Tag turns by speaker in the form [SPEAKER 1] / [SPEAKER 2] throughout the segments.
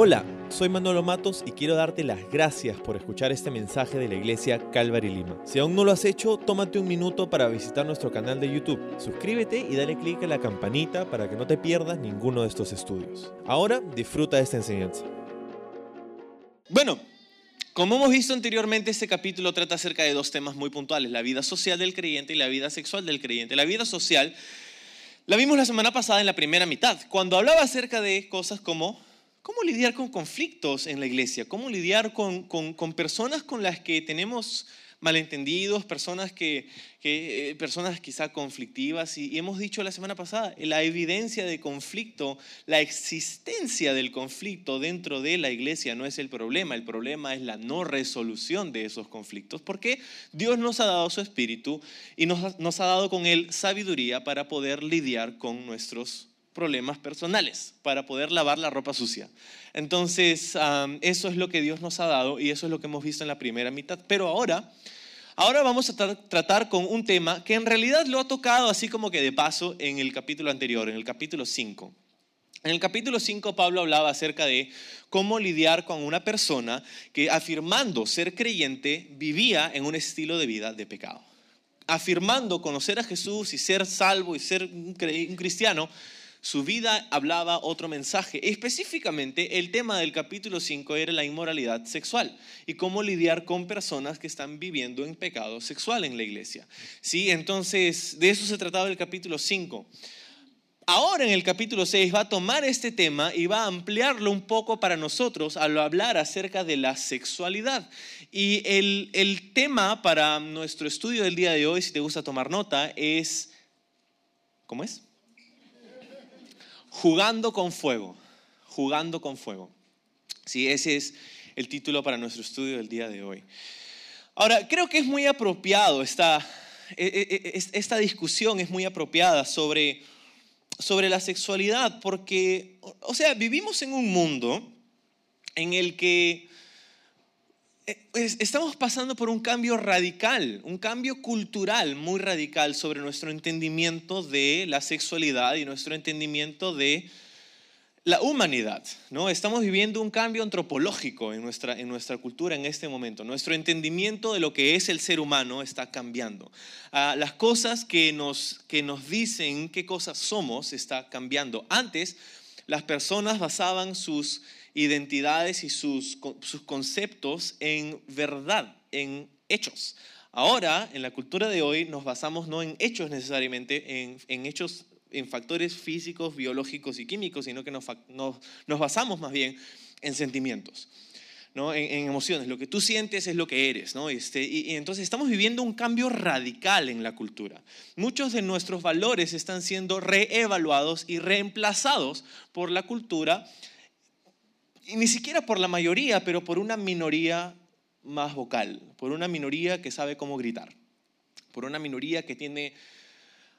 [SPEAKER 1] Hola, soy Manolo Matos y quiero darte las gracias por escuchar este mensaje de la iglesia Calvary Lima. Si aún no lo has hecho, tómate un minuto para visitar nuestro canal de YouTube. Suscríbete y dale clic a la campanita para que no te pierdas ninguno de estos estudios. Ahora disfruta de esta enseñanza.
[SPEAKER 2] Bueno, como hemos visto anteriormente, este capítulo trata acerca de dos temas muy puntuales, la vida social del creyente y la vida sexual del creyente. La vida social la vimos la semana pasada en la primera mitad, cuando hablaba acerca de cosas como cómo lidiar con conflictos en la iglesia, cómo lidiar con, personas con las que tenemos malentendidos, personas, que, eh, personas quizá conflictivas. Y, hemos dicho la semana pasada, la evidencia de conflicto, la existencia del conflicto dentro de la iglesia no es el problema, el problema es la no resolución de esos conflictos, porque Dios nos ha dado su espíritu y nos, nos ha dado con él sabiduría para poder lidiar con nuestros problemas personales para poder lavar la ropa sucia. Entonces, eso es lo que Dios nos ha dado y eso es lo que hemos visto en la primera mitad. Pero ahora, ahora vamos a tratar con un tema que en realidad lo ha tocado así como que de paso en el capítulo anterior, en el capítulo 5. En el capítulo 5 Pablo hablaba acerca de cómo lidiar con una persona que afirmando ser creyente vivía en un estilo de vida de pecado. Afirmando conocer a Jesús y ser salvo y ser un cristiano, su vida hablaba otro mensaje. Específicamente, el tema del capítulo 5 era la inmoralidad sexual y cómo lidiar con personas que están viviendo en pecado sexual en la iglesia. ¿Sí? Entonces, de eso se trataba el capítulo 5. Ahora en el capítulo 6 va a tomar este tema y va a ampliarlo un poco para nosotros al hablar acerca de la sexualidad. Y el, el tema para nuestro estudio del día de hoy, si te gusta tomar nota, es, ¿cómo es? Jugando con fuego, jugando con fuego. Sí, ese es el título para nuestro estudio del día de hoy. Ahora, creo que es muy apropiado esta, e, e, e, esta discusión, es muy apropiada sobre, sobre la sexualidad, porque, o sea, vivimos en un mundo en el que estamos pasando por un cambio radical, un cambio cultural muy radical sobre nuestro entendimiento de la sexualidad y nuestro entendimiento de la humanidad. ¿no? Estamos viviendo un cambio antropológico en nuestra, en nuestra cultura en este momento. Nuestro entendimiento de lo que es el ser humano está cambiando. Ah, las cosas que nos, que nos dicen qué cosas somos está cambiando. Antes, las personas basaban sus identidades y sus, sus conceptos en verdad, en hechos. Ahora, en la cultura de hoy, nos basamos no en hechos necesariamente, en, en hechos, en factores físicos, biológicos y químicos, sino que nos, nos, basamos más bien en sentimientos. ¿no? En, emociones. Lo que tú sientes es lo que eres. ¿no? Este, y, entonces estamos viviendo un cambio radical en la cultura. Muchos de nuestros valores están siendo reevaluados y reemplazados por la cultura y ni siquiera por la mayoría, pero por una minoría más vocal, por una minoría que sabe cómo gritar, por una minoría que tiene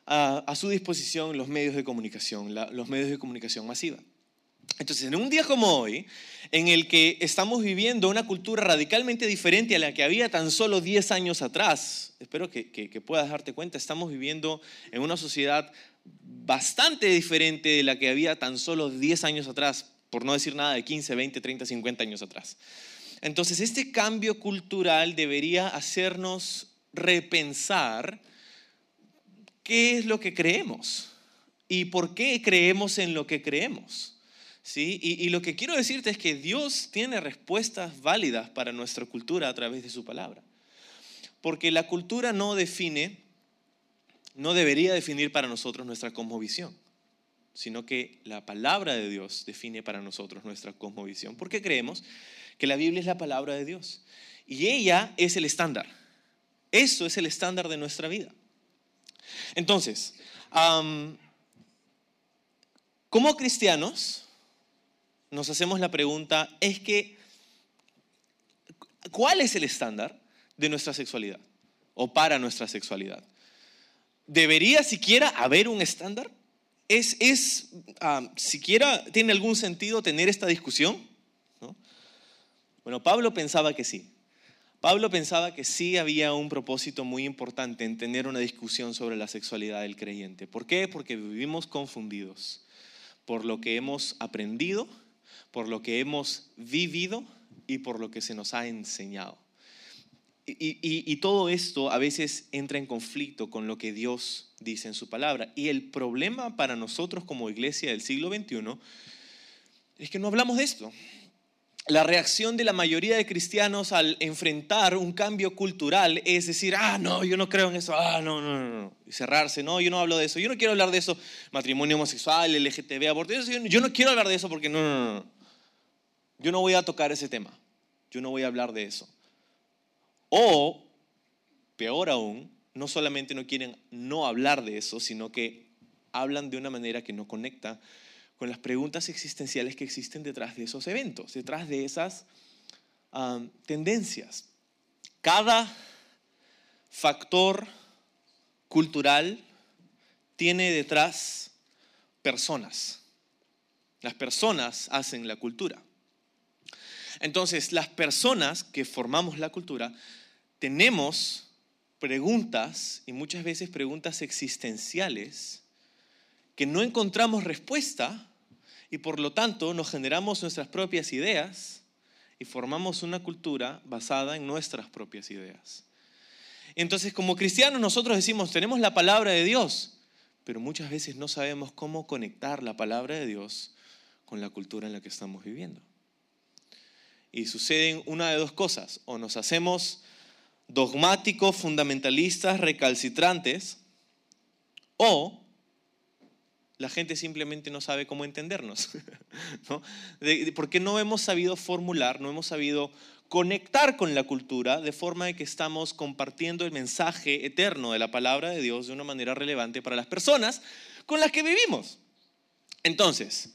[SPEAKER 2] a, su disposición los medios de comunicación, los medios de comunicación masiva. Entonces, en un día como hoy, en el que estamos viviendo una cultura radicalmente diferente a la que había tan solo 10 años atrás, espero que, que puedas darte cuenta, estamos viviendo en una sociedad bastante diferente de la que había tan solo 10 años atrás por no decir nada de 15, 20, 30, 50 años atrás. Entonces, este cambio cultural debería hacernos repensar qué es lo que creemos y por qué creemos en lo que creemos. ¿Sí? Y, lo que quiero decirte es que Dios tiene respuestas válidas para nuestra cultura a través de su palabra. Porque la cultura no define, no debería definir para nosotros nuestra cosmovisión sino que la palabra de Dios define para nosotros nuestra cosmovisión. Porque creemos que la Biblia es la palabra de Dios y ella es el estándar. Eso es el estándar de nuestra vida. Entonces, como cristianos, nos hacemos la pregunta, es que, ¿cuál es el estándar de nuestra sexualidad o para nuestra sexualidad? ¿Debería siquiera haber un estándar? ¿Es, es siquiera tiene algún sentido tener esta discusión? Bueno, Pablo pensaba que sí. Pablo pensaba que sí había un propósito muy importante en tener una discusión sobre la sexualidad del creyente. ¿Por qué? Porque vivimos confundidos por lo que hemos aprendido por lo que hemos vivido y por lo que se nos ha enseñado. Y, todo esto a veces entra en conflicto con lo que Dios dice en su palabra. Y el problema para nosotros como iglesia del siglo XXI es que no hablamos de esto. La reacción de la mayoría de cristianos al enfrentar un cambio cultural es decir, ah, no, yo no creo en eso, ah, no, no, no, cerrarse, no, yo no hablo de eso, yo no quiero hablar de eso, matrimonio homosexual, LGTB, aborto, yo no quiero hablar de eso porque no, no, no, yo no voy a tocar ese tema, yo no voy a hablar de eso. O, peor aún, no solamente no quieren no hablar de eso, sino que hablan de una manera que no conecta con las preguntas existenciales que existen detrás de esos eventos, detrás de esas tendencias. Cada factor cultural tiene detrás personas. Las personas hacen la cultura. Entonces, las personas que formamos la cultura tenemos preguntas y muchas veces preguntas existenciales que no encontramos respuesta y por lo tanto nos generamos nuestras propias ideas y formamos una cultura basada en nuestras propias ideas. Entonces como cristianos nosotros decimos, tenemos la palabra de Dios, pero muchas veces no sabemos cómo conectar la palabra de Dios con la cultura en la que estamos viviendo. Y suceden una de dos cosas, o nos hacemos dogmáticos, fundamentalistas, recalcitrantes, o la gente simplemente no sabe cómo entendernos. ¿no? porque no hemos sabido formular, no hemos sabido conectar con la cultura de forma de que estamos compartiendo el mensaje eterno de la palabra de Dios de una manera relevante para las personas con las que vivimos. Entonces,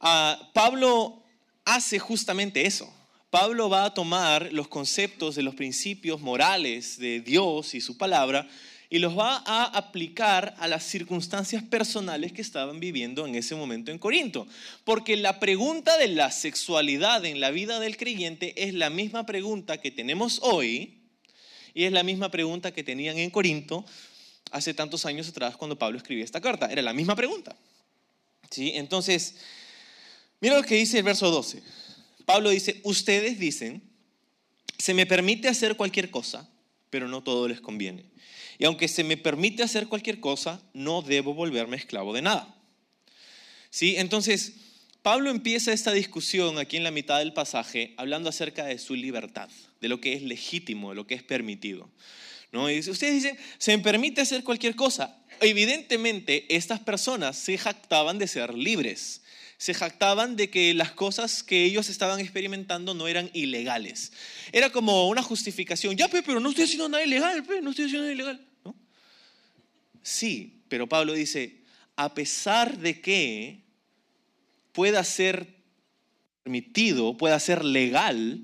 [SPEAKER 2] ah, Pablo hace justamente eso. Pablo va a tomar los conceptos de los principios morales de Dios y su palabra y los va a aplicar a las circunstancias personales que estaban viviendo en ese momento en Corinto. Porque la pregunta de la sexualidad en la vida del creyente es la misma pregunta que tenemos hoy y es la misma pregunta que tenían en Corinto hace tantos años atrás cuando Pablo escribía esta carta. Era la misma pregunta. ¿Sí? Entonces, mira lo que dice el verso 12. Pablo dice, ustedes dicen, se me permite hacer cualquier cosa, pero no todo les conviene. Y aunque se me permite hacer cualquier cosa, no debo volverme esclavo de nada. ¿Sí? Entonces, Pablo empieza esta discusión aquí en la mitad del pasaje hablando acerca de su libertad, de lo que es legítimo, de lo que es permitido. ¿No? Y ustedes dicen, se me permite hacer cualquier cosa. Evidentemente, estas personas se jactaban de ser libres se jactaban de que las cosas que ellos estaban experimentando no eran ilegales. Era como una justificación, ya, pero no estoy haciendo nada ilegal, no estoy haciendo nada ilegal. Sí, pero Pablo dice, a pesar de que pueda ser permitido, pueda ser legal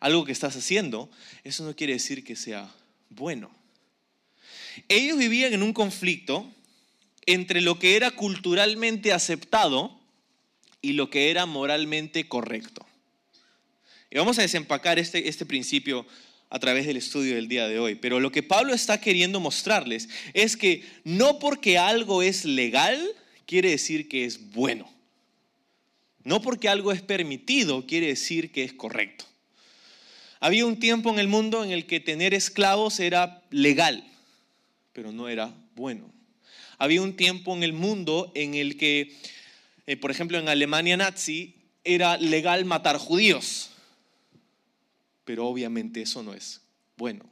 [SPEAKER 2] algo que estás haciendo, eso no quiere decir que sea bueno. Ellos vivían en un conflicto entre lo que era culturalmente aceptado y lo que era moralmente correcto. Y vamos a desempacar este, este principio a través del estudio del día de hoy. Pero lo que Pablo está queriendo mostrarles es que no porque algo es legal quiere decir que es bueno. No porque algo es permitido quiere decir que es correcto. Había un tiempo en el mundo en el que tener esclavos era legal, pero no era bueno. Había un tiempo en el mundo en el que eh, por ejemplo, en Alemania nazi era legal matar judíos, pero obviamente eso no es bueno.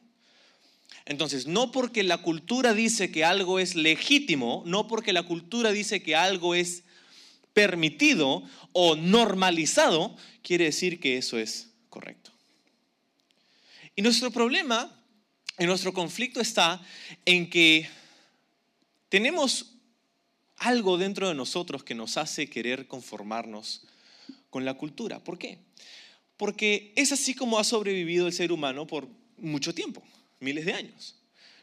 [SPEAKER 2] Entonces, no porque la cultura dice que algo es legítimo, no porque la cultura dice que algo es permitido o normalizado, quiere decir que eso es correcto. Y nuestro problema, y nuestro conflicto está en que tenemos algo dentro de nosotros que nos hace querer conformarnos con la cultura. ¿Por qué? Porque es así como ha sobrevivido el ser humano por mucho tiempo, miles de años.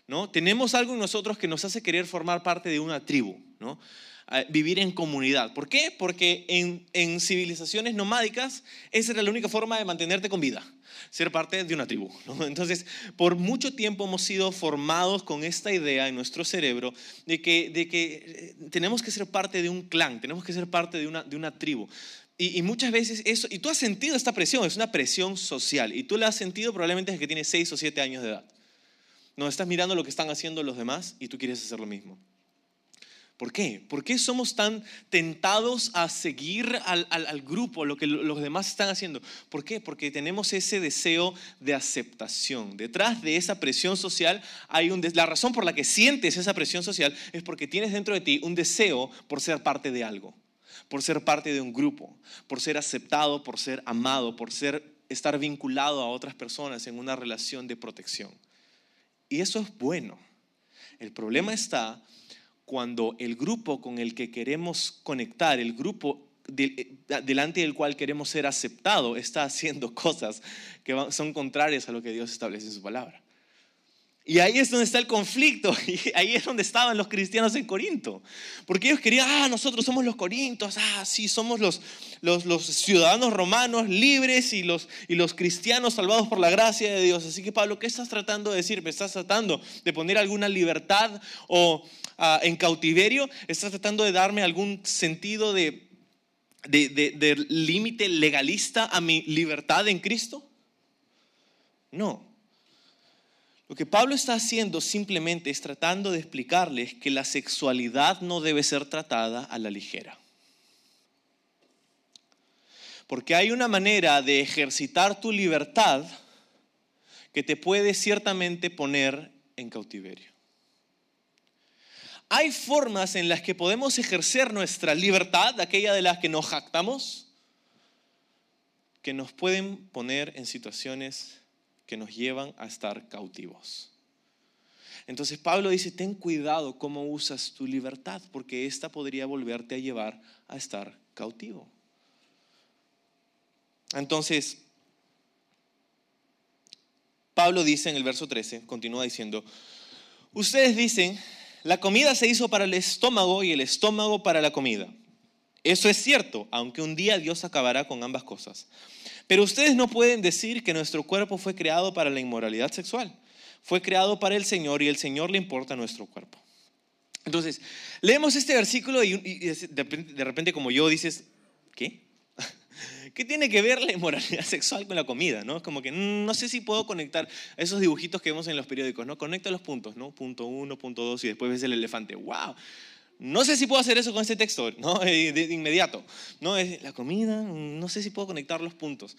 [SPEAKER 2] ¿no? Tenemos algo en nosotros que nos hace querer formar parte de una tribu. ¿no? Vivir en comunidad. ¿Por qué? Porque en, en civilizaciones nomádicas esa era la única forma de mantenerte con vida ser parte de una tribu. Entonces, por mucho tiempo hemos sido formados con esta idea en nuestro cerebro de que, de que eh, tenemos que ser parte de un clan, tenemos que ser parte de una, de una tribu. Y, y, muchas veces eso, y tú has sentido esta presión, es una presión social, y tú la has sentido probablemente desde que tienes 6 o 7 años de edad. No estás mirando lo que están haciendo los demás y tú quieres hacer lo mismo. ¿Por qué? ¿Por qué somos tan tentados a seguir al, grupo, lo que los demás están haciendo? ¿Por qué? Porque tenemos ese deseo de aceptación. Detrás de esa presión social hay un... La razón por la que sientes esa presión social es porque tienes dentro de ti un deseo por ser parte de algo, por ser parte de un grupo, por ser aceptado, por ser amado, por ser, estar vinculado a otras personas en una relación de protección. Y eso es bueno. El problema está cuando el grupo con el que queremos conectar, el grupo eh, delante del cual queremos ser aceptado, está haciendo cosas que son contrarias a lo que Dios establece en su palabra. Y ahí es donde está el conflicto, y ahí es donde estaban los cristianos en Corinto. Porque ellos querían, ah, nosotros somos los corintos, ah, sí, somos los, los, los, ciudadanos romanos libres y los, y los cristianos salvados por la gracia de Dios. Así que Pablo, ¿qué estás tratando de decir? ¿Me estás tratando de poner alguna libertad o ah, en cautiverio? ¿Estás tratando de darme algún sentido de, de, de límite legalista a mi libertad en Cristo? No. Lo que Pablo está haciendo simplemente es tratando de explicarles que la sexualidad no debe ser tratada a la ligera. Porque hay una manera de ejercitar tu libertad que te puede ciertamente poner en cautiverio. Hay formas en las que podemos ejercer nuestra libertad, aquella de las que nos jactamos, que nos pueden poner en situaciones que nos llevan a estar cautivos. Entonces Pablo dice, ten cuidado cómo usas tu libertad, porque esta podría volverte a llevar a estar cautivo. Entonces, Pablo dice en el verso 13, continúa diciendo, ustedes dicen, la comida se hizo para el estómago y el estómago para la comida. Eso es cierto, aunque un día Dios acabará con ambas cosas. Pero ustedes no pueden decir que nuestro cuerpo fue creado para la inmoralidad sexual. Fue creado para el Señor y el Señor le importa nuestro cuerpo. Entonces, leemos este versículo y de repente como yo dices, ¿qué? ¿Qué tiene que ver la inmoralidad sexual con la comida? ¿no? Como que mm, no sé si puedo conectar esos dibujitos que vemos en los periódicos, ¿no? Conecta los puntos, ¿no? Punto uno, punto dos y después ves el elefante. ¡Wow! No sé si puedo hacer eso con este texto, ¿no? Eh, de, inmediato. ¿no? La comida, no sé si puedo conectar los puntos.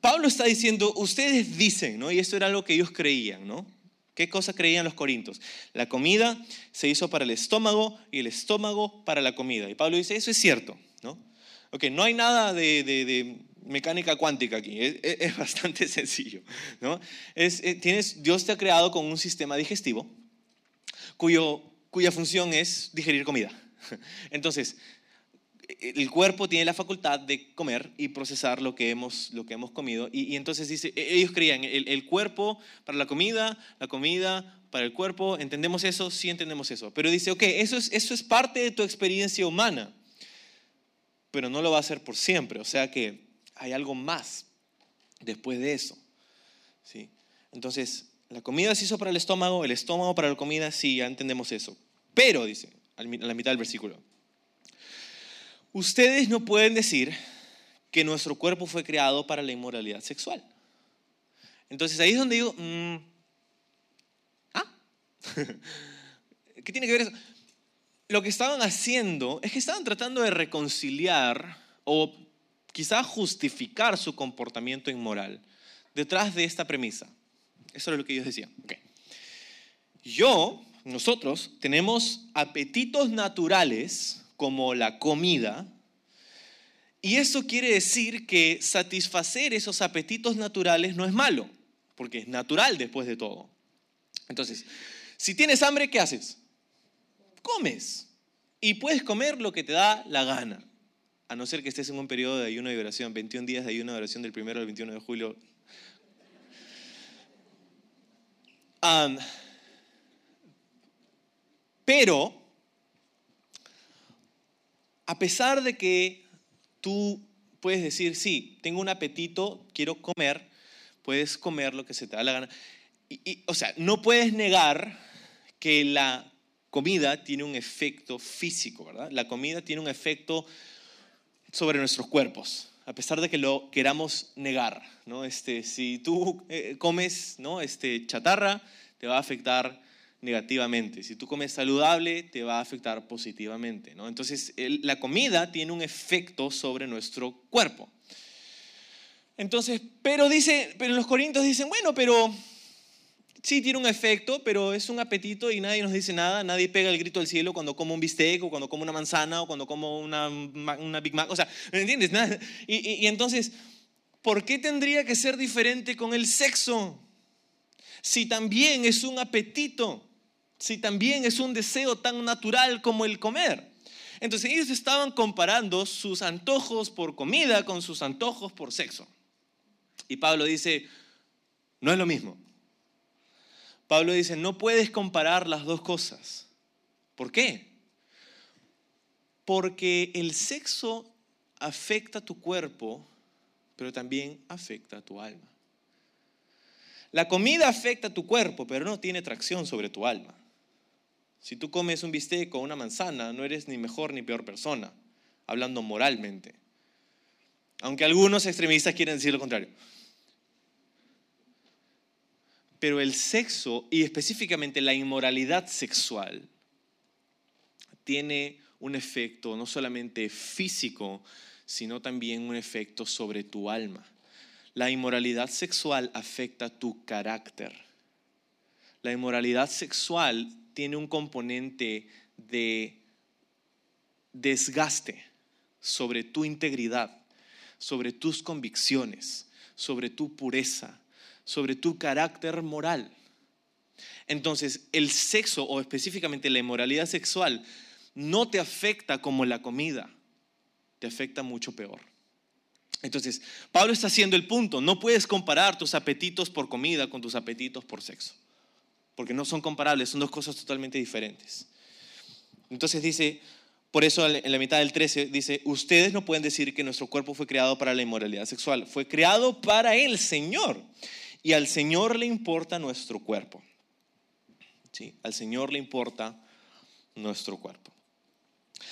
[SPEAKER 2] Pablo está diciendo, ustedes dicen, ¿no? y esto era algo que ellos creían, ¿no? ¿Qué cosa creían los corintos? La comida se hizo para el estómago y el estómago para la comida. Y Pablo dice, eso es cierto, ¿no? Ok, no hay nada de, mecánica cuántica aquí, es, bastante sencillo, ¿no? Es, eh, tienes, Dios te ha creado con un sistema digestivo cuyo cuya función es digerir comida. Entonces, el cuerpo tiene la facultad de comer y procesar lo que hemos, lo que hemos comido. Y, entonces dice, e, ellos creían, el, cuerpo para la comida, la comida para el cuerpo, ¿entendemos eso? Sí entendemos eso. Pero dice, ok, eso es, eso es parte de tu experiencia humana, pero no lo va a hacer por siempre. O sea que hay algo más después de eso. ¿sí? Entonces, la comida se hizo para el estómago, el estómago para la comida, sí, ya entendemos eso. Pero, dice, a la mitad del versículo, ustedes no pueden decir que nuestro cuerpo fue creado para la inmoralidad sexual. Entonces ahí es donde digo, mm, ¿ah? ¿Qué tiene que ver eso? Lo que estaban haciendo es que estaban tratando de reconciliar o quizá justificar su comportamiento inmoral detrás de esta premisa. Eso es lo que ellos decían. Yo, nosotros, tenemos apetitos naturales como la comida, y eso quiere decir que satisfacer esos apetitos naturales no es malo, porque es natural después de todo. Entonces, si tienes hambre, ¿qué haces? Comes. Y puedes comer lo que te da la gana. A no ser que estés en un periodo de ayuno y oración, 21 días de ayuno y oración del 1 al 21 de julio, pero a pesar de que tú puedes decir, sí, tengo un apetito, quiero comer, puedes comer lo que se te da la gana. Y, o sea, no puedes negar que la comida tiene un efecto físico, ¿verdad? La comida tiene un efecto sobre nuestros cuerpos, a pesar de que lo queramos negar, ¿no? Este, si tú eh, comes, ¿no? Este, chatarra, te va a afectar negativamente. Si tú comes saludable, te va a afectar positivamente. Entonces, la comida tiene un efecto sobre nuestro cuerpo. Entonces, pero dice, pero los corintios dicen, bueno, pero sí tiene un efecto, pero es un apetito y nadie nos dice nada, nadie pega el grito al cielo cuando como un bistec o cuando como una manzana o cuando como una, una Big Mac, o sea, ¿me entiendes? y entonces, ¿por qué tendría que ser diferente con el sexo? Si también es un apetito si también es un deseo tan natural como el comer? Entonces ellos estaban comparando sus antojos por comida con sus antojos por sexo. Y Pablo dice, no es lo mismo. Pablo dice, no puedes comparar las dos cosas. ¿Por qué? Porque el sexo afecta tu cuerpo, pero también afecta tu alma. La comida afecta tu cuerpo, pero no tiene tracción sobre tu alma. Si tú comes un bistec o una manzana, no eres ni mejor ni peor persona, hablando moralmente. Aunque algunos extremistas quieren decir lo contrario. Pero el sexo y específicamente la inmoralidad sexual tiene un efecto no solamente físico, sino también un efecto sobre tu alma. La inmoralidad sexual afecta tu carácter. La inmoralidad sexual tiene un componente de desgaste sobre tu integridad, sobre tus convicciones, sobre tu pureza, sobre tu carácter moral. Entonces, el sexo o específicamente la inmoralidad sexual no te afecta como la comida, te afecta mucho peor. Entonces, Pablo está haciendo el punto, no puedes comparar tus apetitos por comida con tus apetitos por sexo porque no son comparables, son dos cosas totalmente diferentes. Entonces dice, por eso en la mitad del 13 dice, ustedes no pueden decir que nuestro cuerpo fue creado para la inmoralidad sexual, fue creado para el Señor. Y al Señor le importa nuestro cuerpo. ¿Sí? Al Señor le importa nuestro cuerpo.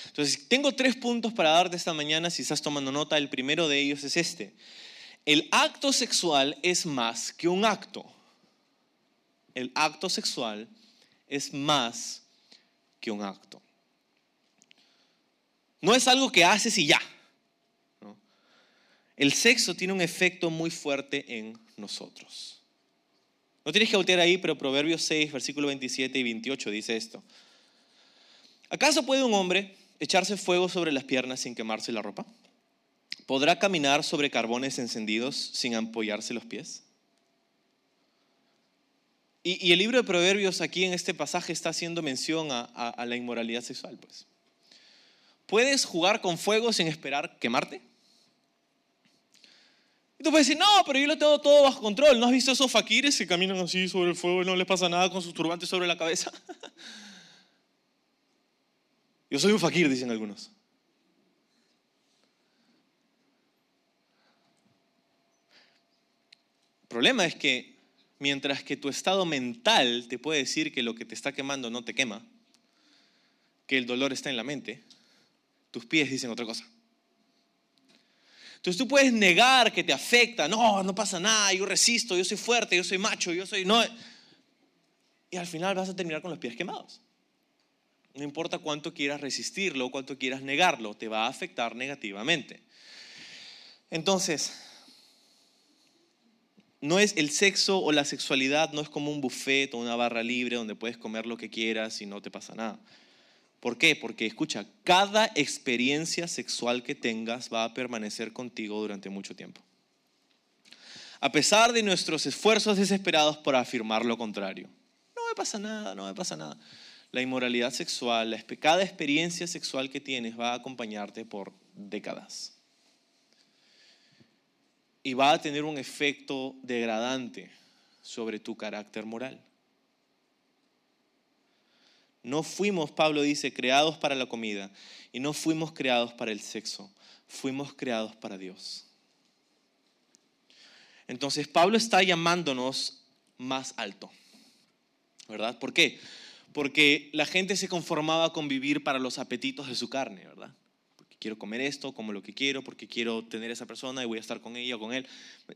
[SPEAKER 2] Entonces, tengo tres puntos para darte esta mañana, si estás tomando nota, el primero de ellos es este. El acto sexual es más que un acto el acto sexual es más que un acto. No es algo que haces y ya. El sexo tiene un efecto muy fuerte en nosotros. No tienes que voltear ahí, pero Proverbios 6, versículo 27 y 28 dice esto. ¿Acaso puede un hombre echarse fuego sobre las piernas sin quemarse la ropa? ¿Podrá caminar sobre carbones encendidos sin apoyarse los pies? Y, el libro de Proverbios aquí en este pasaje está haciendo mención a, la inmoralidad sexual. Pues. ¿Puedes jugar con fuego sin esperar quemarte? Y tú puedes decir, no, pero yo lo tengo todo bajo control. ¿No has visto esos faquires que caminan así sobre el fuego y no les pasa nada con sus turbantes sobre la cabeza? yo soy un fakir, dicen algunos. El problema es que mientras que tu estado mental te puede decir que lo que te está quemando no te quema, que el dolor está en la mente, tus pies dicen otra cosa. Entonces tú puedes negar que te afecta, no, no pasa nada, yo resisto, yo soy fuerte, yo soy macho, yo soy... No. Y al final vas a terminar con los pies quemados. No importa cuánto quieras resistirlo cuánto quieras negarlo, te va a afectar negativamente. Entonces, no es el sexo o la sexualidad, no es como un buffet o una barra libre donde puedes comer lo que quieras y no te pasa nada. ¿Por qué? Porque escucha, cada experiencia sexual que tengas va a permanecer contigo durante mucho tiempo. A pesar de nuestros esfuerzos desesperados por afirmar lo contrario. No me pasa nada, no me pasa nada. La inmoralidad sexual, cada experiencia sexual que tienes va a acompañarte por décadas y va a tener un efecto degradante sobre tu carácter moral. No fuimos, Pablo dice, creados para la comida y no fuimos creados para el sexo, fuimos creados para Dios. Entonces Pablo está llamándonos más alto, ¿verdad? ¿Por qué? Porque la gente se conformaba con vivir para los apetitos de su carne, ¿verdad? Quiero comer esto, como lo que quiero, porque quiero tener a esa persona y voy a estar con ella o con él.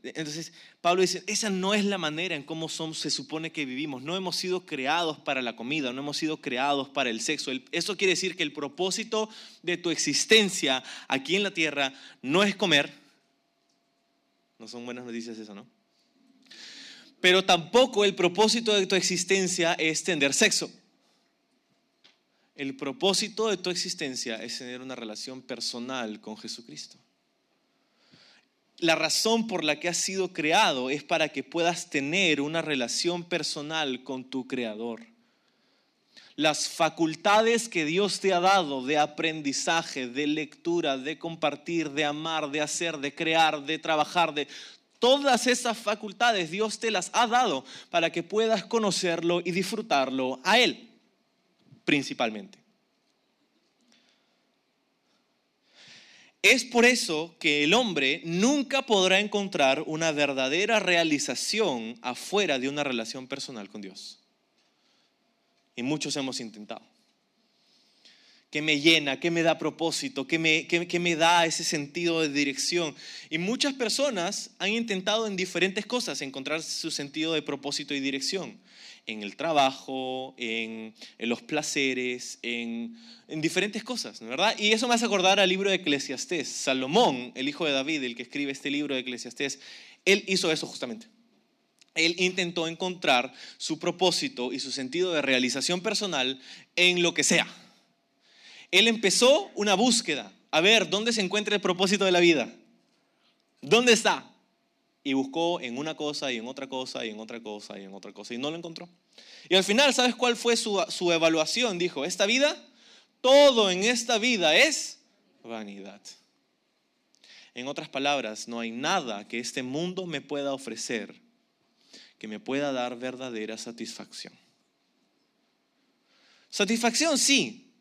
[SPEAKER 2] Entonces, Pablo dice, esa no es la manera en cómo se supone que vivimos. No hemos sido creados para la comida, no hemos sido creados para el sexo. eso quiere decir que el propósito de tu existencia aquí en la tierra no es comer. No son buenas noticias eso, ¿no? Pero tampoco el propósito de tu existencia es tener sexo. El propósito de tu existencia es tener una relación personal con Jesucristo. La razón por la que has sido creado es para que puedas tener una relación personal con tu Creador. Las facultades que Dios te ha dado de aprendizaje, de lectura, de compartir, de amar, de hacer, de crear, de trabajar, de todas esas facultades Dios te las ha dado para que puedas conocerlo y disfrutarlo a Él principalmente. Es por eso que el hombre nunca podrá encontrar una verdadera realización afuera de una relación personal con Dios. Y muchos hemos intentado. ¿Qué me llena? ¿Qué me da propósito? ¿Qué me, qué me da ese sentido de dirección? Y muchas personas han intentado en diferentes cosas encontrar su sentido de propósito y dirección en el trabajo, en, los placeres, en, diferentes cosas, ¿verdad? Y eso me hace acordar al libro de Eclesiastés. Salomón, el hijo de David, el que escribe este libro de Eclesiastés, él hizo eso justamente. Él intentó encontrar su propósito y su sentido de realización personal en lo que sea. Él empezó una búsqueda. A ver, ¿dónde se encuentra el propósito de la vida? ¿Dónde está? Y buscó en una cosa y en otra cosa y en otra cosa y en otra cosa y no lo encontró. Y al final, ¿sabes cuál fue su, su evaluación? Dijo, esta vida, todo en esta vida es vanidad. En otras palabras, no hay nada que este mundo me pueda ofrecer que me pueda dar verdadera satisfacción. Satisfacción sí,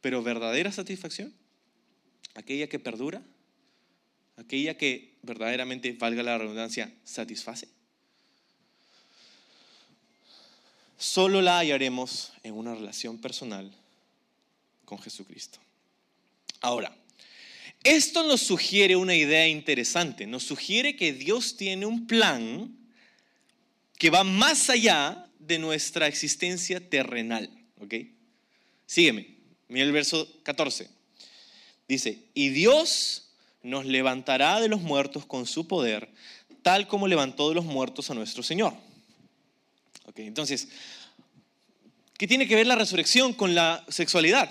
[SPEAKER 2] pero verdadera satisfacción, aquella que perdura, aquella que verdaderamente, valga la redundancia, satisface. Solo la hallaremos en una relación personal con Jesucristo. Ahora, esto nos sugiere una idea interesante, nos sugiere que Dios tiene un plan que va más allá de nuestra existencia terrenal. ¿Ok? Sígueme, mira el verso 14. Dice, y Dios nos levantará de los muertos con su poder, tal como levantó de los muertos a nuestro Señor. Okay, entonces, ¿qué tiene que ver la resurrección con la sexualidad?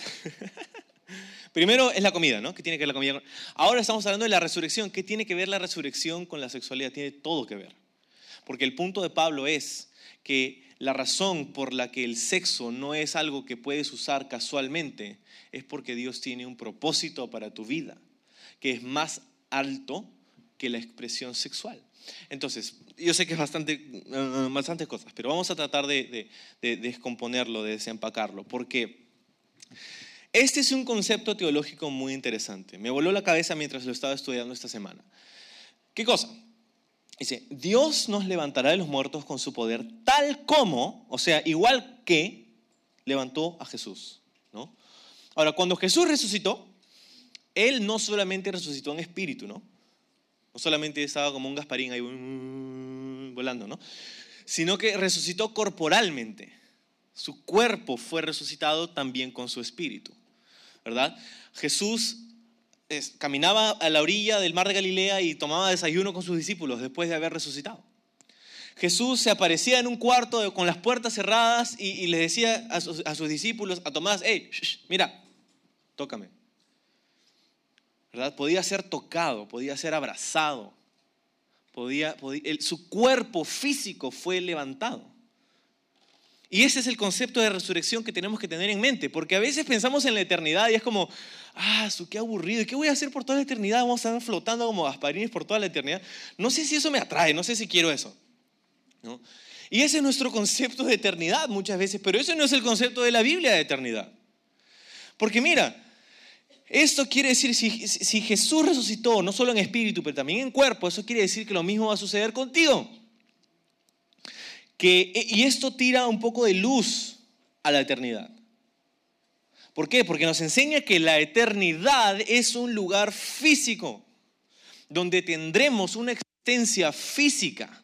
[SPEAKER 2] Primero es la comida, ¿no? ¿Qué tiene que ver la comida? Ahora estamos hablando de la resurrección. ¿Qué tiene que ver la resurrección con la sexualidad? Tiene todo que ver. Porque el punto de Pablo es que la razón por la que el sexo no es algo que puedes usar casualmente es porque Dios tiene un propósito para tu vida que es más alto que la expresión sexual. Entonces, yo sé que es bastante, uh, bastantes cosas, pero vamos a tratar de, descomponerlo, de desempacarlo, porque este es un concepto teológico muy interesante. Me voló la cabeza mientras lo estaba estudiando esta semana. ¿Qué cosa? Dice, Dios nos levantará de los muertos con su poder, tal como, o sea, igual que levantó a Jesús. ¿no? Ahora, cuando Jesús resucitó, él no solamente resucitó en espíritu, ¿no? No solamente estaba como un Gasparín ahí volando, ¿no? Sino que resucitó corporalmente. Su cuerpo fue resucitado también con su espíritu, ¿verdad? Jesús caminaba a la orilla del mar de Galilea y tomaba desayuno con sus discípulos después de haber resucitado. Jesús se aparecía en un cuarto con las puertas cerradas y, le decía a sus, discípulos, a Tomás, hey, mira, tócame, Podía ser tocado, podía ser abrazado, podía, su cuerpo físico fue levantado. Y ese es el concepto de resurrección que tenemos que tener en mente, porque a veces pensamos en la eternidad y es como, ah, su qué aburrido, ¿y qué voy a hacer por toda la eternidad? Vamos a estar flotando como gasparines por toda la eternidad. No sé si eso me atrae, no sé si quiero eso. Y ese es nuestro concepto de eternidad muchas veces, pero ese no es el concepto de la Biblia de eternidad. Porque mira, esto quiere decir, si, Jesús resucitó, no solo en espíritu, pero también en cuerpo, eso quiere decir que lo mismo va a suceder contigo. Que, y esto tira un poco de luz a la eternidad. ¿Por qué? Porque nos enseña que la eternidad es un lugar físico, donde tendremos una existencia física.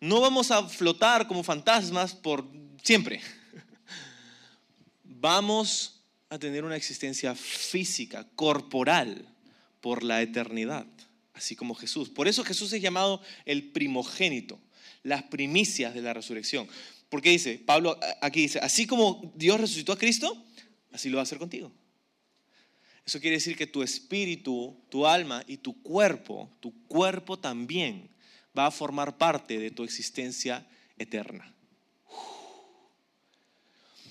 [SPEAKER 2] No vamos a flotar como fantasmas por siempre. Vamos a tener una existencia física, corporal, por la eternidad, así como Jesús. Por eso Jesús es llamado el primogénito, las primicias de la resurrección. Porque dice, Pablo aquí dice, así como Dios resucitó a Cristo, así lo va a hacer contigo. Eso quiere decir que tu espíritu, tu alma y tu cuerpo, tu cuerpo también va a formar parte de tu existencia eterna.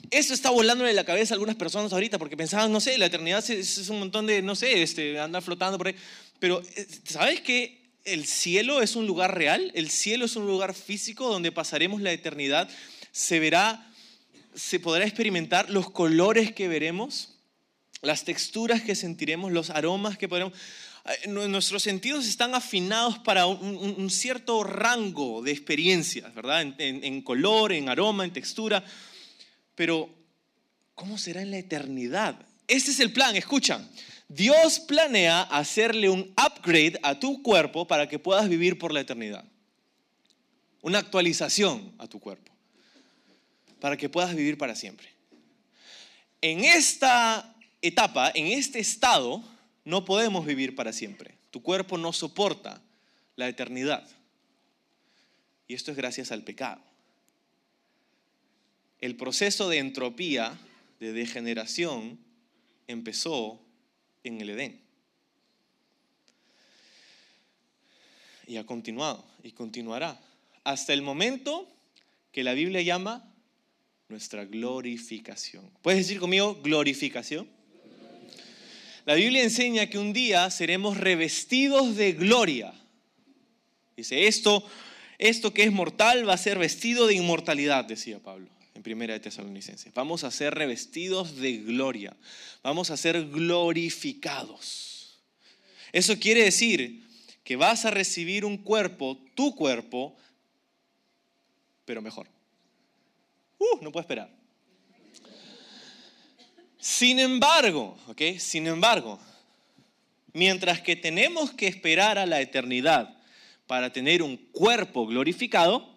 [SPEAKER 2] Eso está volándole la cabeza a algunas personas ahorita porque pensaban, no sé, la eternidad es un montón de, no sé, este, anda flotando por ahí. Pero, eh, ¿sabes que el cielo es un lugar real? El cielo es un lugar físico donde pasaremos la eternidad. Se verá se podrá experimentar los colores que veremos, las texturas que sentiremos, los aromas que podremos. Nuestros sentidos están afinados para un, cierto rango de experiencias, ¿verdad? En, color, en aroma, en textura. Pero, ¿cómo será en la eternidad? Ese es el plan, escucha. Dios planea hacerle un upgrade a tu cuerpo para que puedas vivir por la eternidad. Una actualización a tu cuerpo para que puedas vivir para siempre. En esta etapa, en este estado, no podemos vivir para siempre. Tu cuerpo no soporta la eternidad. Y esto es gracias al pecado. El proceso de entropía, de degeneración, empezó en el Edén. Y ha continuado y continuará hasta el momento que la Biblia llama nuestra glorificación. ¿Puedes decir conmigo glorificación? La Biblia enseña que un día seremos revestidos de gloria. Dice, esto, esto que es mortal va a ser vestido de inmortalidad, decía Pablo en Primera de Tesalonicenses. Vamos a ser revestidos de gloria. Vamos a ser glorificados. Eso quiere decir que vas a recibir un cuerpo, tu cuerpo, pero mejor. Uh, no puedo esperar. Sin embargo, ¿ok? Sin embargo, mientras que tenemos que esperar a la eternidad para tener un cuerpo glorificado,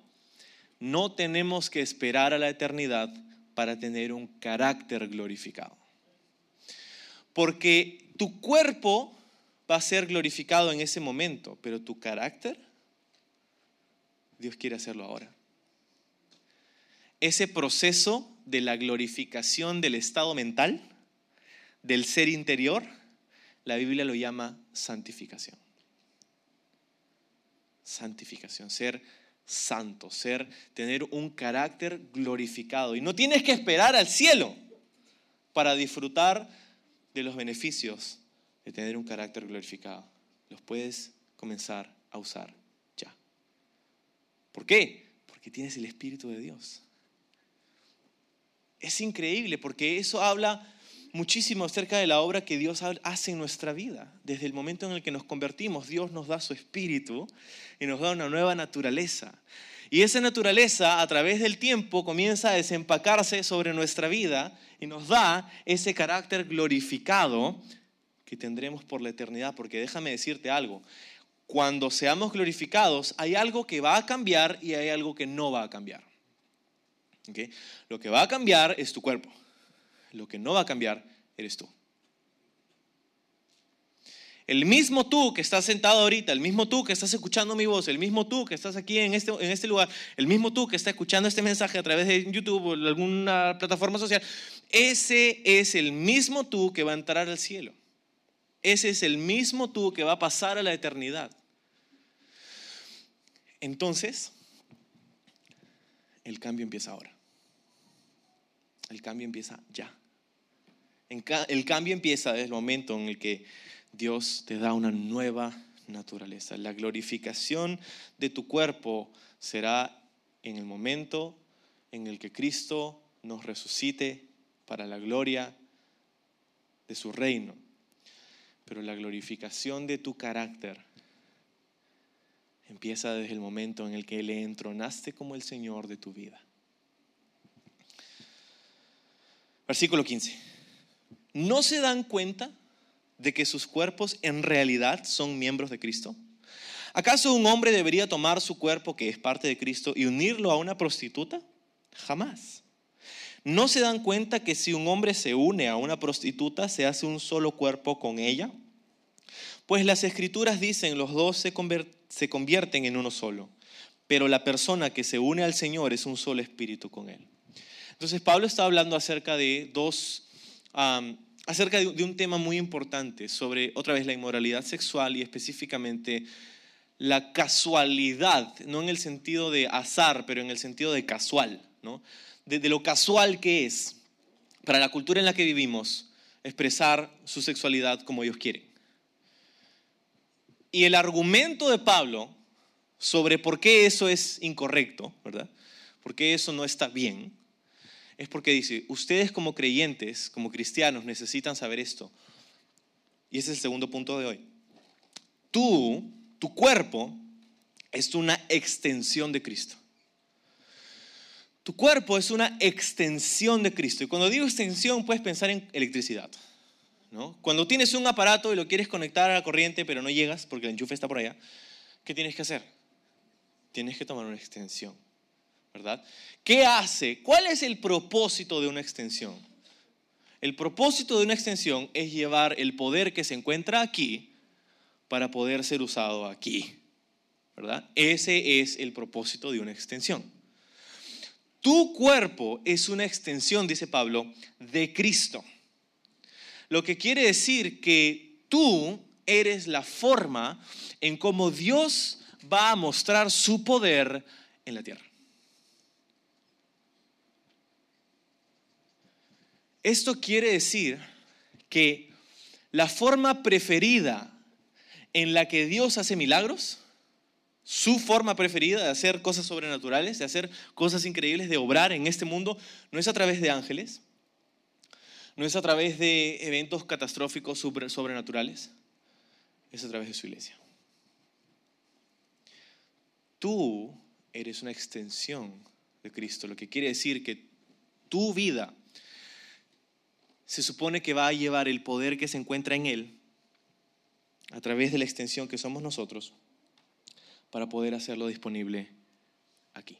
[SPEAKER 2] no tenemos que esperar a la eternidad para tener un carácter glorificado. Porque tu cuerpo va a ser glorificado en ese momento, pero tu carácter, Dios quiere hacerlo ahora ese proceso de la glorificación del estado mental, del ser interior, la Biblia lo llama santificación. Santificación, ser santo, ser, tener un carácter glorificado. Y no tienes que esperar al cielo para disfrutar de los beneficios de tener un carácter glorificado. Los puedes comenzar a usar ya. ¿Por qué? Porque tienes el Espíritu de Dios. Es increíble porque eso habla muchísimo acerca de la obra que Dios hace en nuestra vida. Desde el momento en el que nos convertimos, Dios nos da su espíritu y nos da una nueva naturaleza. Y esa naturaleza a través del tiempo comienza a desempacarse sobre nuestra vida y nos da ese carácter glorificado que tendremos por la eternidad. Porque déjame decirte algo, cuando seamos glorificados hay algo que va a cambiar y hay algo que no va a cambiar. Lo que va a cambiar es tu cuerpo. Lo que no va a cambiar eres tú. El mismo tú que estás sentado ahorita, el mismo tú que estás escuchando mi voz, el mismo tú que estás aquí en este, en este lugar, el mismo tú que está escuchando este mensaje a través de YouTube o alguna plataforma social, ese es el mismo tú que va a entrar al cielo. Ese es el mismo tú que va a pasar a la eternidad. Entonces, el cambio empieza ahora. El cambio empieza ya. El cambio empieza desde el momento en el que Dios te da una nueva naturaleza. La glorificación de tu cuerpo será en el momento en el que Cristo nos resucite para la gloria de su reino. Pero la glorificación de tu carácter empieza desde el momento en el que le entronaste como el Señor de tu vida. Versículo 15. ¿No se dan cuenta de que sus cuerpos en realidad son miembros de Cristo? ¿Acaso un hombre debería tomar su cuerpo, que es parte de Cristo, y unirlo a una prostituta? Jamás. ¿No se dan cuenta que si un hombre se une a una prostituta, se hace un solo cuerpo con ella? Pues las escrituras dicen, los dos se, convierten en uno solo, pero la persona que se une al Señor es un solo espíritu con Él. Entonces Pablo está hablando acerca de dos, acerca de un tema muy importante sobre, otra vez, la inmoralidad sexual y específicamente la casualidad, no en el sentido de azar, pero en el sentido de casual, ¿no? de, lo casual que es para la cultura en la que vivimos expresar su sexualidad como ellos quieren. Y el argumento de Pablo sobre por qué eso es incorrecto, ¿verdad? Por qué eso no está bien, es porque dice, ustedes como creyentes, como cristianos, necesitan saber esto. Y ese es el segundo punto de hoy. Tú tu cuerpo es una extensión de Cristo. Tu cuerpo es una extensión de Cristo. Y cuando digo extensión, puedes pensar en electricidad. ¿no? Cuando tienes un aparato y lo quieres conectar a la corriente, pero no llegas porque el enchufe está por allá, ¿qué tienes que hacer? Tienes que tomar una extensión. ¿Verdad? ¿Qué hace? ¿Cuál es el propósito de una extensión? El propósito de una extensión es llevar el poder que se encuentra aquí para poder ser usado aquí. ¿Verdad? Ese es el propósito de una extensión. Tu cuerpo es una extensión, dice Pablo, de Cristo. Lo que quiere decir que tú eres la forma en cómo Dios va a mostrar su poder en la tierra. Esto quiere decir que la forma preferida en la que Dios hace milagros, su forma preferida de hacer cosas sobrenaturales, de hacer cosas increíbles, de obrar en este mundo, no es a través de ángeles, no es a través de eventos catastróficos sobrenaturales, es a través de su iglesia. Tú eres una extensión de Cristo, lo que quiere decir que tu vida se supone que va a llevar el poder que se encuentra en Él a través de la extensión que somos nosotros para poder hacerlo disponible aquí.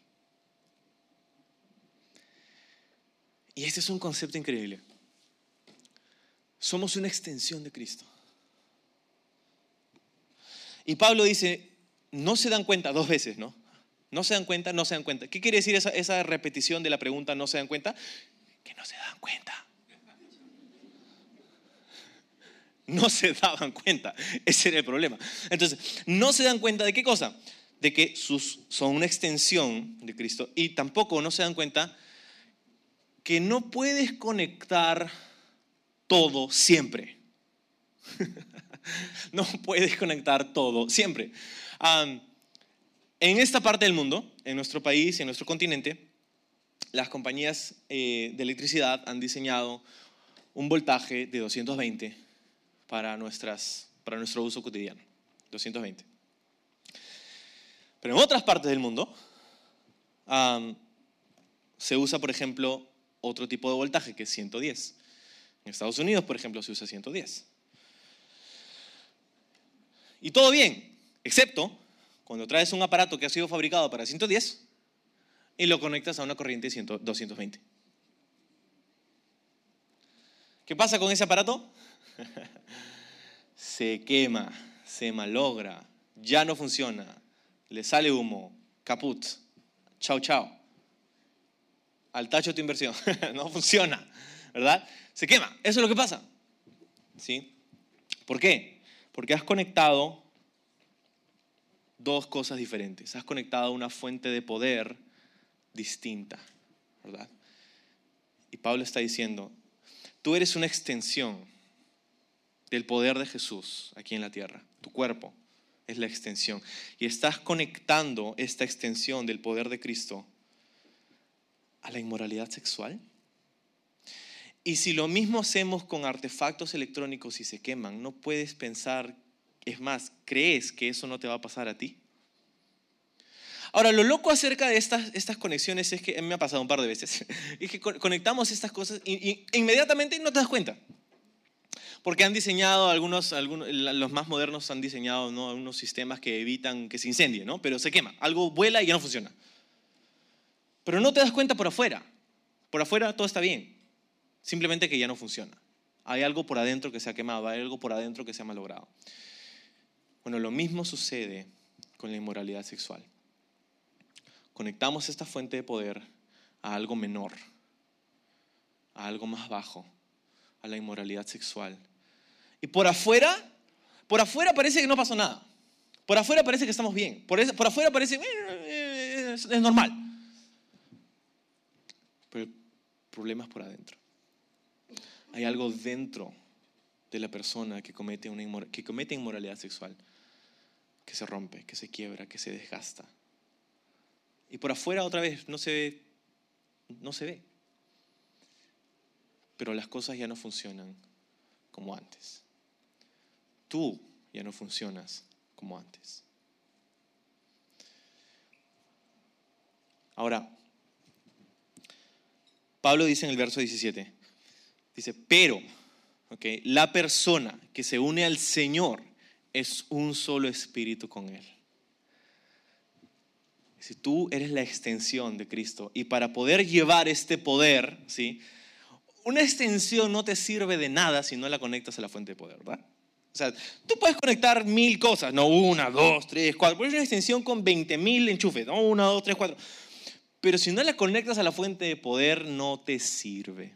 [SPEAKER 2] Y este es un concepto increíble. Somos una extensión de Cristo. Y Pablo dice, no se dan cuenta dos veces, ¿no? No se dan cuenta, no se dan cuenta. ¿Qué quiere decir esa, esa repetición de la pregunta, no se dan cuenta? Que no se dan cuenta. No se daban cuenta. Ese era el problema. Entonces, no se dan cuenta de qué cosa? De que sus, son una extensión de Cristo y tampoco no se dan cuenta que no puedes conectar todo siempre. no puedes conectar todo siempre. en esta parte del mundo, en nuestro país en nuestro continente, las compañías eh, de electricidad han diseñado un voltaje de 220 para, nuestras, para nuestro uso cotidiano. 220. Pero en otras partes del mundo se usa, por ejemplo, otro tipo de voltaje que es 110. En Estados Unidos, por ejemplo, se usa 110. Y todo bien, excepto cuando traes un aparato que ha sido fabricado para 110 y lo conectas a una corriente de 220. ¿Qué pasa con ese aparato? se quema, se malogra, ya no funciona, le sale humo, caput, chao, chao. Al tacho tu inversión, no funciona, ¿verdad? Se quema, eso es lo que pasa. ¿Sí? ¿Por qué? Porque has conectado dos cosas diferentes. Has conectado una fuente de poder distinta, ¿verdad? Y Pablo está diciendo, tú eres una extensión del poder de Jesús aquí en la tierra, tu cuerpo. es la extensión. Y estás conectando esta extensión del poder de Cristo a la inmoralidad sexual. Y si lo mismo hacemos con artefactos electrónicos y se queman, no puedes pensar, es más, ¿crees que eso no te va a pasar a ti? Ahora, lo loco acerca de estas, estas conexiones es que mí me ha pasado un par de veces, es que conectamos estas cosas y, inmediatamente no te das cuenta. Porque han diseñado, algunos, algunos los más modernos han diseñado ¿no? unos sistemas que evitan que se incendie, ¿no? pero se quema. Algo vuela y ya no funciona. Pero no te das cuenta por afuera. Por afuera todo está bien. Simplemente que ya no funciona. Hay algo por adentro que se ha quemado, hay algo por adentro que se ha malogrado. Bueno, lo mismo sucede con la inmoralidad sexual. Conectamos esta fuente de poder a algo menor, a algo más bajo, a la inmoralidad sexual. Y por afuera, por afuera parece que no pasó nada. Por afuera parece que estamos bien. Por, afuera parece, eh, es, es normal. Pero el problema es por adentro. Hay algo dentro de la persona que comete, una que comete inmoralidad sexual, que se rompe, que se quiebra, que se desgasta. Y por afuera otra vez no se ve, no se ve. Pero las cosas ya no funcionan como antes. Tú ya no funcionas como antes. Ahora, Pablo dice en el verso 17, dice, pero, okay, la persona que se une al Señor es un solo espíritu con Él. Si tú eres la extensión de Cristo y para poder llevar este poder, ¿sí? una extensión no te sirve de nada si no la conectas a la fuente de poder, ¿verdad? O sea, tú puedes conectar mil cosas, no una, dos, tres, cuatro. Puedes una extensión con 20 mil enchufes, no una, dos, tres, cuatro. Pero si no la conectas a la fuente de poder, no te sirve.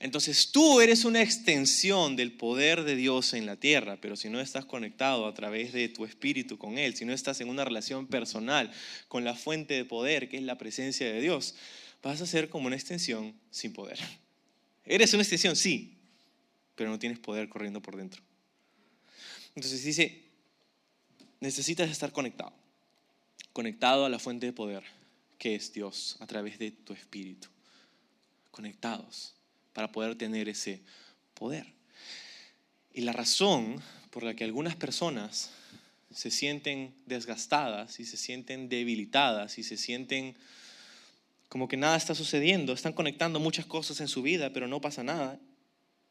[SPEAKER 2] Entonces tú eres una extensión del poder de Dios en la tierra, pero si no estás conectado a través de tu espíritu con Él, si no estás en una relación personal con la fuente de poder, que es la presencia de Dios, vas a ser como una extensión sin poder. Eres una extensión, sí, pero no tienes poder corriendo por dentro. Entonces dice, necesitas estar conectado, conectado a la fuente de poder, que es Dios, a través de tu espíritu, conectados para poder tener ese poder. Y la razón por la que algunas personas se sienten desgastadas y se sienten debilitadas y se sienten como que nada está sucediendo, están conectando muchas cosas en su vida, pero no pasa nada,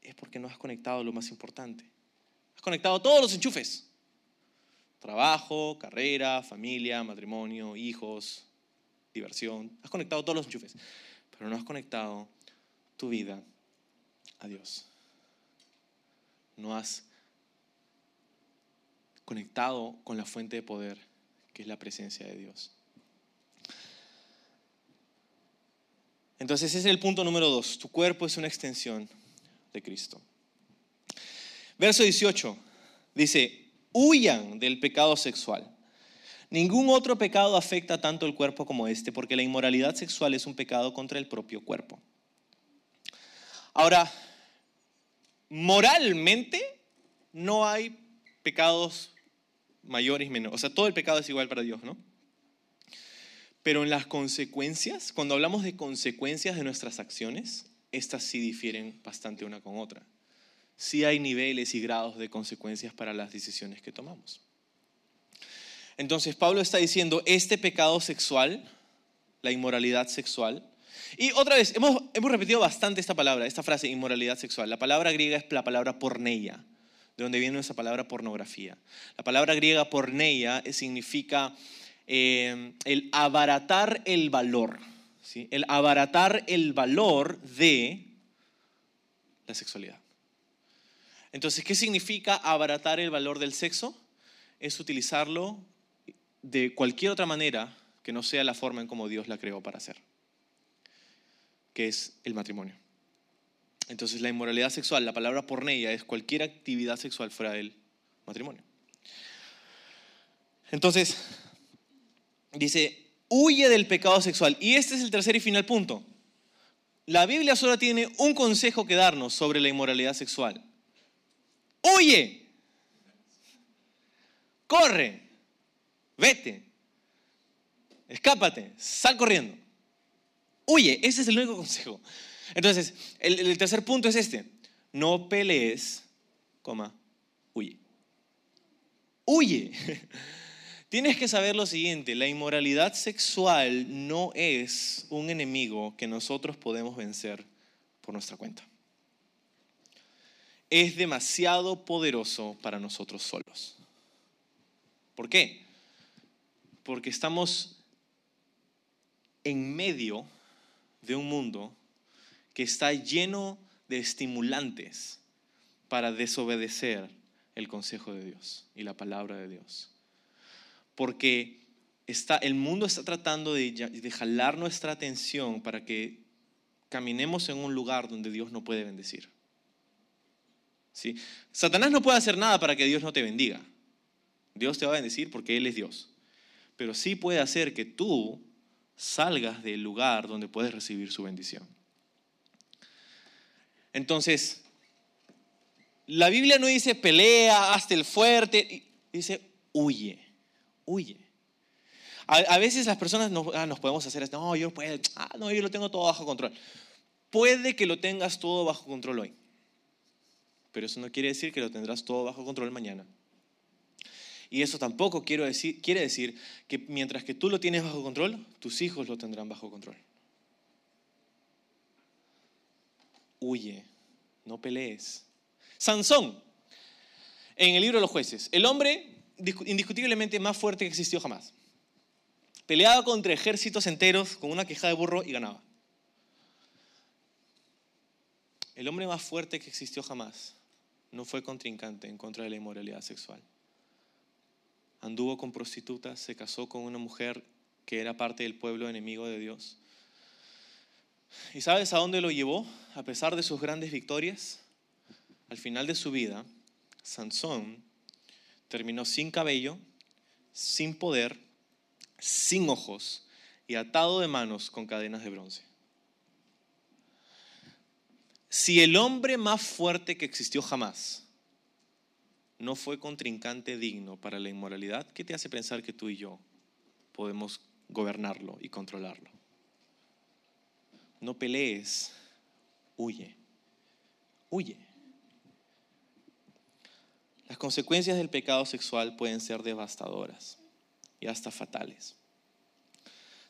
[SPEAKER 2] es porque no has conectado lo más importante. Has conectado todos los enchufes. Trabajo, carrera, familia, matrimonio, hijos, diversión. Has conectado todos los enchufes, pero no has conectado tu vida a Dios. No has conectado con la fuente de poder que es la presencia de Dios. Entonces ese es el punto número dos. Tu cuerpo es una extensión de Cristo. Verso 18 dice, huyan del pecado sexual. Ningún otro pecado afecta tanto el cuerpo como este, porque la inmoralidad sexual es un pecado contra el propio cuerpo. Ahora, moralmente no hay pecados mayores y menores. O sea, todo el pecado es igual para Dios, ¿no? Pero en las consecuencias, cuando hablamos de consecuencias de nuestras acciones, estas sí difieren bastante una con otra. Sí hay niveles y grados de consecuencias para las decisiones que tomamos. Entonces Pablo está diciendo, este pecado sexual, la inmoralidad sexual, y otra vez, hemos, hemos repetido bastante esta palabra, esta frase, inmoralidad sexual. La palabra griega es la palabra porneia, de donde viene esa palabra pornografía. La palabra griega porneia significa eh, el abaratar el valor, el abaratar el valor de la sexualidad. Entonces, ¿qué significa abaratar el valor del sexo? Es utilizarlo de cualquier otra manera que no sea la forma en como Dios la creó para hacer que es el matrimonio. Entonces la inmoralidad sexual, la palabra porneia es cualquier actividad sexual fuera del matrimonio. Entonces, dice, huye del pecado sexual. Y este es el tercer y final punto. La Biblia solo tiene un consejo que darnos sobre la inmoralidad sexual. Huye. corre, vete, escápate, sal corriendo. Huye, ese es el único consejo. Entonces, el, tercer punto es este. No pelees, coma, huye. Huye. Tienes que saber lo siguiente, la inmoralidad sexual no es un enemigo que nosotros podemos vencer por nuestra cuenta. Es demasiado poderoso para nosotros solos. ¿Por qué? Porque estamos en medio de un mundo que está lleno de estimulantes para desobedecer el consejo de Dios y la palabra de Dios porque está, el mundo está tratando de, de jalar nuestra atención para que caminemos en un lugar donde Dios no puede bendecir. ¿Sí? Satanás no puede hacer nada para que Dios no te bendiga. Dios te va a bendecir porque Él es Dios. Pero sí puede hacer que tú salgas del lugar donde puedes recibir su bendición. Entonces, la Biblia no dice pelea, hazte el fuerte, dice huye huye. A, veces las personas ah, nos, podemos hacer esto, no, yo puedo, ah, no, yo lo tengo todo bajo control. Puede que lo tengas todo bajo control hoy, pero eso no quiere decir que lo tendrás todo bajo control mañana. Y eso tampoco quiere decir que mientras que tú lo tienes bajo control, tus hijos lo tendrán bajo control. Huye, no pelees. Sansón, en el libro de los jueces, el hombre indiscutiblemente más fuerte que existió jamás. Peleaba contra ejércitos enteros con una queja de burro y ganaba. El hombre más fuerte que existió jamás no fue contrincante en contra de la inmoralidad sexual. Anduvo con prostitutas, se casó con una mujer que era parte del pueblo enemigo de Dios. ¿Y sabes a dónde lo llevó? A pesar de sus grandes victorias, al final de su vida, Sansón terminó sin cabello, sin poder, sin ojos y atado de manos con cadenas de bronce. Si el hombre más fuerte que existió jamás no fue contrincante digno para la inmoralidad, ¿qué te hace pensar que tú y yo podemos gobernarlo y controlarlo? No pelees, huye, huye. Las consecuencias del pecado sexual pueden ser devastadoras y hasta fatales.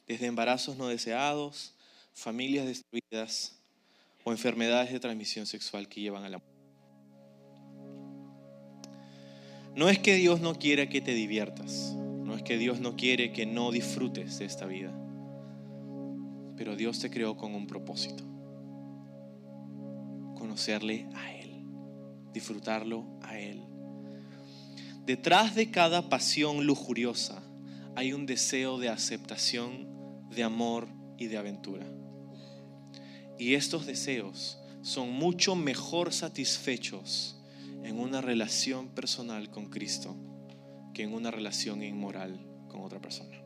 [SPEAKER 2] Desde embarazos no deseados, familias destruidas o enfermedades de transmisión sexual que llevan a la muerte. No es que Dios no quiera que te diviertas, no es que Dios no quiere que no disfrutes de esta vida, pero Dios te creó con un propósito, conocerle a Él, disfrutarlo a Él Detrás de cada pasión lujuriosa hay un deseo de aceptación, de amor y de aventura. Y estos deseos son mucho mejor satisfechos en una relación personal con Cristo que en una relación inmoral con otra persona.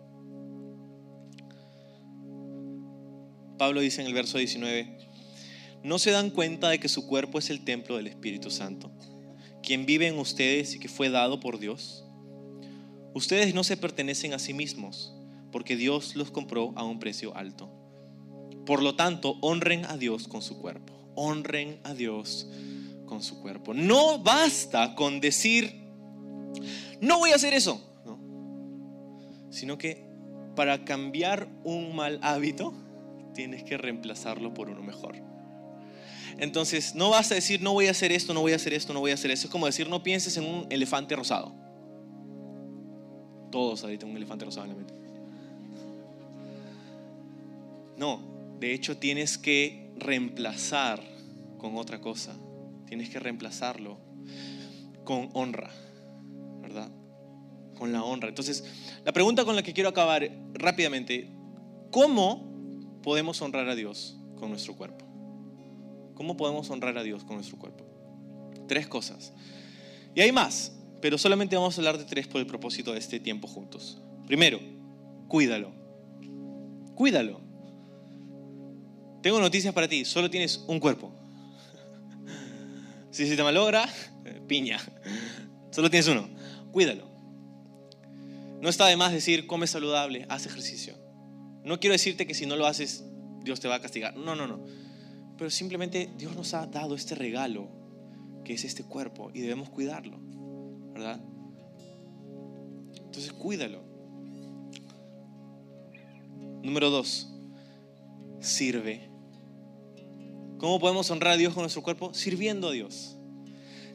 [SPEAKER 2] Pablo dice en el verso 19, ¿no se dan cuenta de que su cuerpo es el templo del Espíritu Santo? Quien vive en ustedes y que fue dado por Dios. Ustedes no se pertenecen a sí mismos, porque Dios los compró a un precio alto. Por lo tanto, honren a Dios con su cuerpo. Honren a Dios con su cuerpo. No basta con decir, no voy a hacer eso, sino que para cambiar un mal hábito, tienes que reemplazarlo por uno mejor. Entonces, no vas a decir, no voy a hacer esto, no voy a hacer esto, no voy a hacer eso. Es como decir, no pienses en un elefante rosado. Todos ahorita un elefante rosado en la mente. No, de hecho tienes que reemplazar con otra cosa. Tienes que reemplazarlo con honra, ¿verdad? Con la honra. Entonces, la pregunta con la que quiero acabar rápidamente, ¿cómo podemos honrar a Dios con nuestro cuerpo? ¿Cómo podemos honrar a Dios con nuestro cuerpo? Tres cosas. Y hay más, pero solamente vamos a hablar de tres por el propósito de este tiempo juntos. Primero, cuídalo. Cuídalo. Tengo noticias para ti, solo tienes un cuerpo. Si se te malogra, piña. Solo tienes uno. Cuídalo. No está de más decir, come saludable, haz ejercicio. No quiero decirte que si no lo haces, Dios te va a castigar. No, no, no. Pero simplemente Dios nos ha dado este regalo, que es este cuerpo, y debemos cuidarlo. ¿Verdad? Entonces cuídalo. Número dos, sirve. ¿Cómo podemos honrar a Dios con nuestro cuerpo? Sirviendo a Dios.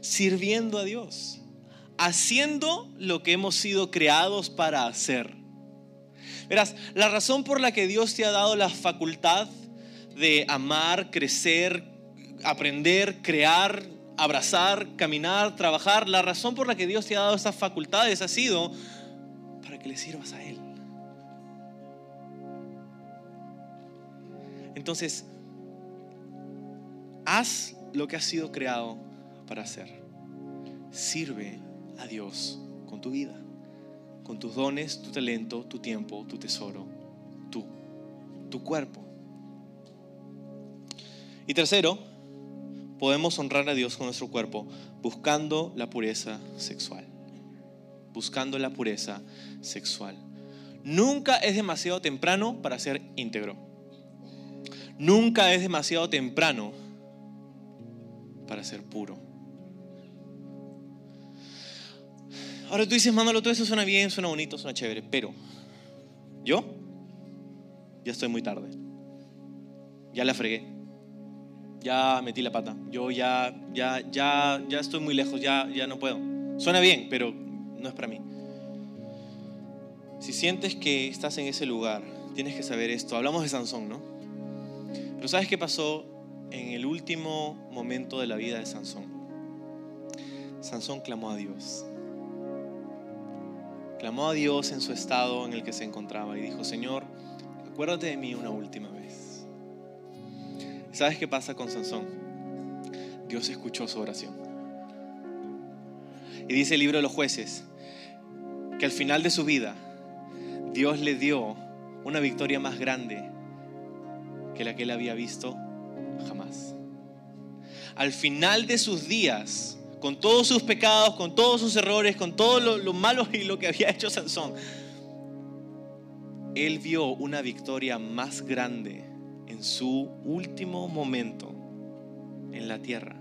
[SPEAKER 2] Sirviendo a Dios. Haciendo lo que hemos sido creados para hacer. Verás, la razón por la que Dios te ha dado la facultad de amar, crecer, aprender, crear, abrazar, caminar, trabajar, la razón por la que Dios te ha dado estas facultades ha sido para que le sirvas a Él. Entonces, haz lo que has sido creado para hacer. Sirve a Dios con tu vida, con tus dones, tu talento, tu tiempo, tu tesoro, tú, tu cuerpo. Y tercero, podemos honrar a Dios con nuestro cuerpo buscando la pureza sexual. Buscando la pureza sexual. Nunca es demasiado temprano para ser íntegro. Nunca es demasiado temprano para ser puro. Ahora tú dices, Manolo, todo eso suena bien, suena bonito, suena chévere, pero yo ya estoy muy tarde. Ya la fregué. Ya metí la pata. Yo ya, ya, ya, ya estoy muy lejos, ya, ya no puedo. Suena bien, pero no es para mí. Si sientes que estás en ese lugar, tienes que saber esto. Hablamos de Sansón, ¿no? Pero ¿sabes qué pasó en el último momento de la vida de Sansón? Sansón clamó a Dios. Clamó a Dios en su estado en el que se encontraba y dijo, Señor, acuérdate de mí una última vez. ¿Sabes qué pasa con Sansón? Dios escuchó su oración. Y dice el libro de los jueces que al final de su vida Dios le dio una victoria más grande que la que él había visto jamás. Al final de sus días, con todos sus pecados, con todos sus errores, con todo lo, lo malo y lo que había hecho Sansón, él vio una victoria más grande su último momento en la tierra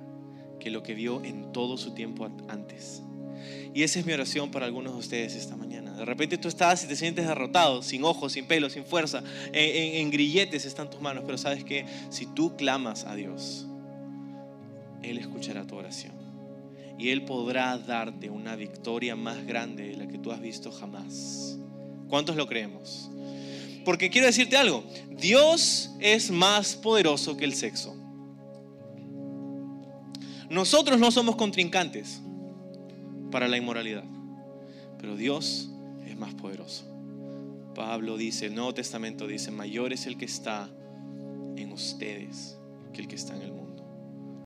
[SPEAKER 2] que lo que vio en todo su tiempo antes. Y esa es mi oración para algunos de ustedes esta mañana. De repente tú estás y te sientes derrotado, sin ojos, sin pelo, sin fuerza, en, en, en grilletes están tus manos, pero sabes que si tú clamas a Dios, Él escuchará tu oración. Y Él podrá darte una victoria más grande de la que tú has visto jamás. ¿Cuántos lo creemos? Porque quiero decirte algo, Dios es más poderoso que el sexo. Nosotros no somos contrincantes para la inmoralidad. Pero Dios es más poderoso. Pablo dice, el Nuevo Testamento dice, mayor es el que está en ustedes que el que está en el mundo.